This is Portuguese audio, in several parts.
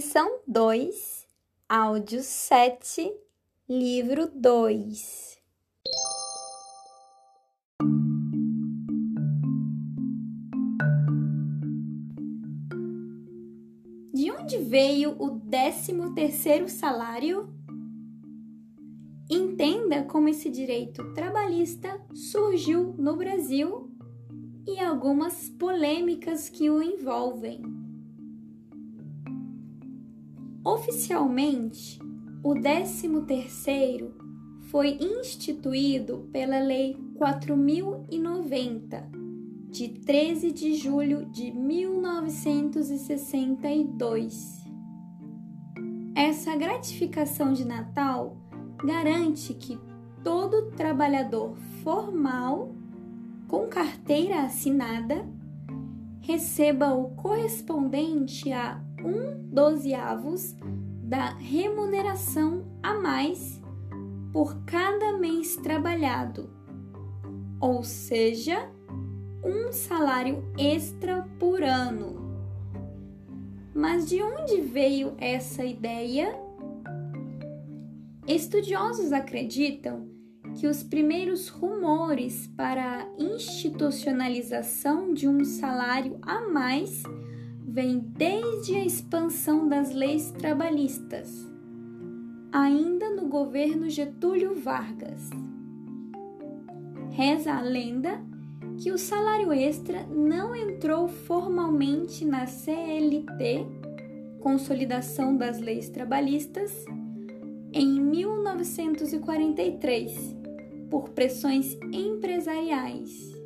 Lição 2, áudio 7, livro 2. De onde veio o décimo terceiro salário? Entenda como esse direito trabalhista surgiu no Brasil e algumas polêmicas que o envolvem. Oficialmente, o 13º foi instituído pela Lei 4090, de 13 de julho de 1962. Essa gratificação de Natal garante que todo trabalhador formal com carteira assinada receba o correspondente a um dozeavos da remuneração a mais por cada mês trabalhado, ou seja, um salário extra por ano. Mas de onde veio essa ideia? Estudiosos acreditam que os primeiros rumores para a institucionalização de um salário a mais vêm desde a expansão das leis trabalhistas, ainda no governo Getúlio Vargas. Reza a lenda que o salário extra não entrou formalmente na CLT, Consolidação das Leis Trabalhistas, em 1943, por pressões empresariais.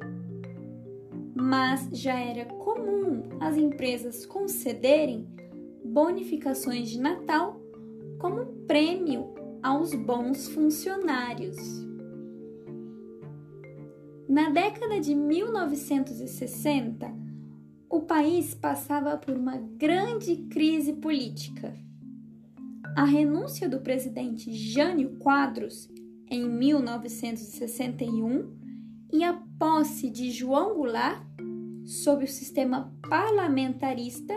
Mas já era comum as empresas concederem bonificações de Natal como prêmio aos bons funcionários. Na década de 1960, o país passava por uma grande crise política a renúncia do presidente Jânio Quadros em 1961 e a posse de João Goulart sob o sistema parlamentarista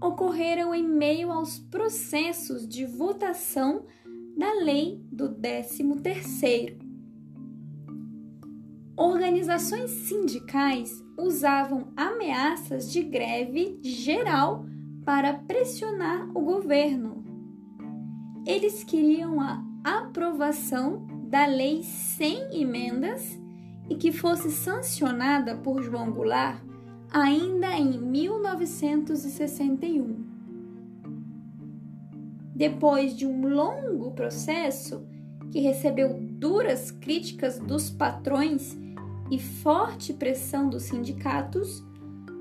ocorreram em meio aos processos de votação da lei do 13º. Organizações sindicais usavam ameaças de greve geral para pressionar o governo eles queriam a aprovação da lei sem emendas e que fosse sancionada por João Goulart ainda em 1961. Depois de um longo processo que recebeu duras críticas dos patrões e forte pressão dos sindicatos,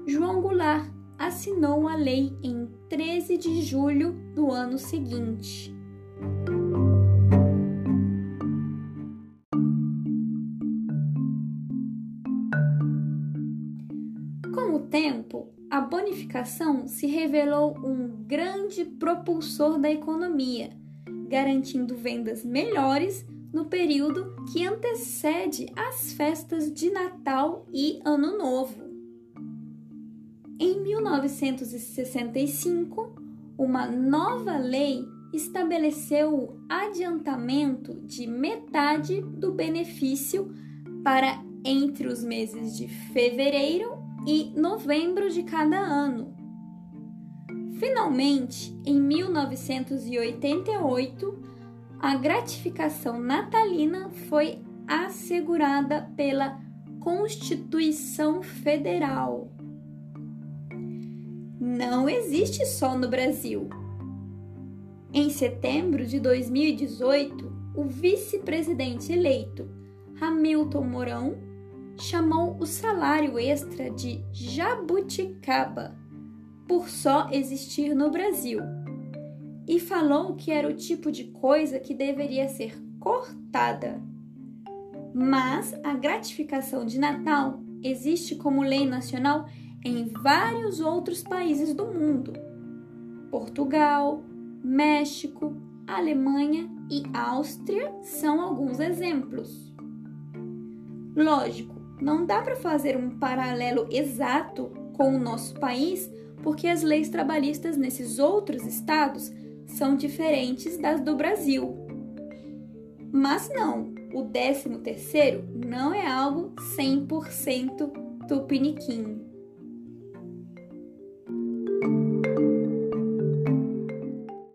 João Goulart assinou a lei em 13 de julho do ano seguinte. Com o tempo, a bonificação se revelou um grande propulsor da economia, garantindo vendas melhores no período que antecede as festas de Natal e Ano Novo. Em 1965, uma nova lei estabeleceu o adiantamento de metade do benefício para entre os meses de fevereiro e novembro de cada ano. Finalmente, em 1988, a gratificação natalina foi assegurada pela Constituição Federal. Não existe só no Brasil. Em setembro de 2018, o vice-presidente eleito, Hamilton Mourão, chamou o salário extra de jabuticaba, por só existir no Brasil, e falou que era o tipo de coisa que deveria ser cortada. Mas a gratificação de Natal existe como lei nacional em vários outros países do mundo. Portugal, México, Alemanha e Áustria são alguns exemplos. Lógico, não dá para fazer um paralelo exato com o nosso país, porque as leis trabalhistas nesses outros estados são diferentes das do Brasil. Mas não, o 13 terceiro não é algo 100% tupiniquim.